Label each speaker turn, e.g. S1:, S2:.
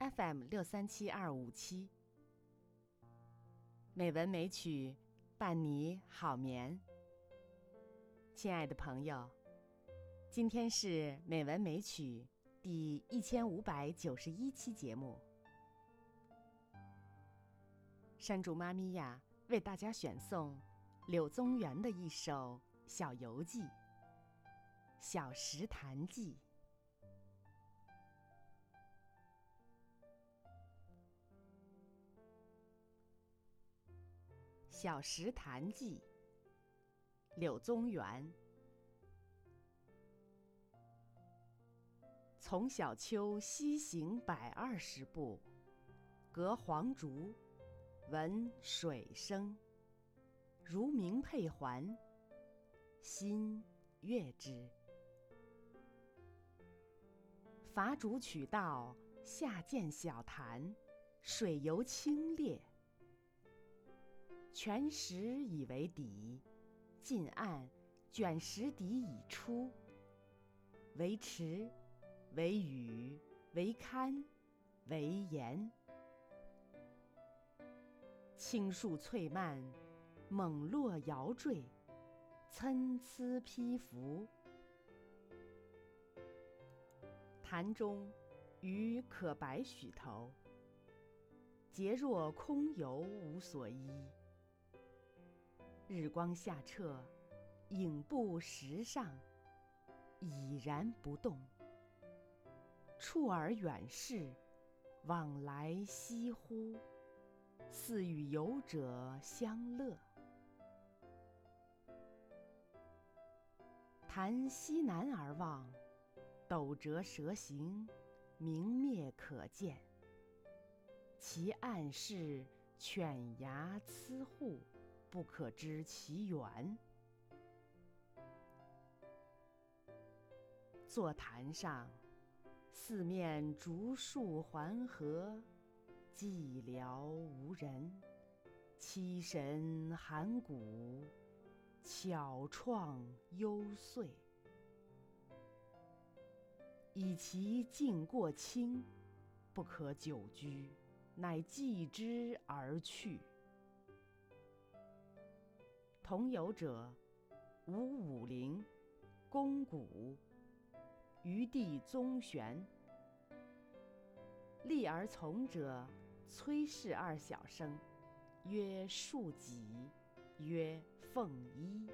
S1: FM 六三七二五七，美文美曲伴你好眠。亲爱的朋友，今天是美文美曲第一千五百九十一期节目。山竹妈咪呀，为大家选送柳宗元的一首小游记《小石潭记》。《小石潭记》柳宗元。从小丘西行百二十步，隔黄竹，闻水声。如鸣佩环，心悦之。伐竹取道，下见小潭，水游清冽。全石以为底，近岸卷石底已出。为池，为屿，为堪，为岩。青树翠蔓，猛落摇坠，参差披拂。潭中鱼可百许头，皆若空游无所依。日光下澈，影布石上，已然不动。触而远视，往来翕忽，似与游者相乐。潭西南而望，斗折蛇形，明灭可见。其岸势犬牙牁户。不可知其源。坐潭上，四面竹树环合，寂寥无人，凄神寒骨，巧怆幽邃。以其境过清，不可久居，乃寄之而去。从游者，吴武陵、龚古、余弟宗玄。立而从者，崔氏二小生，曰庶己，曰凤衣。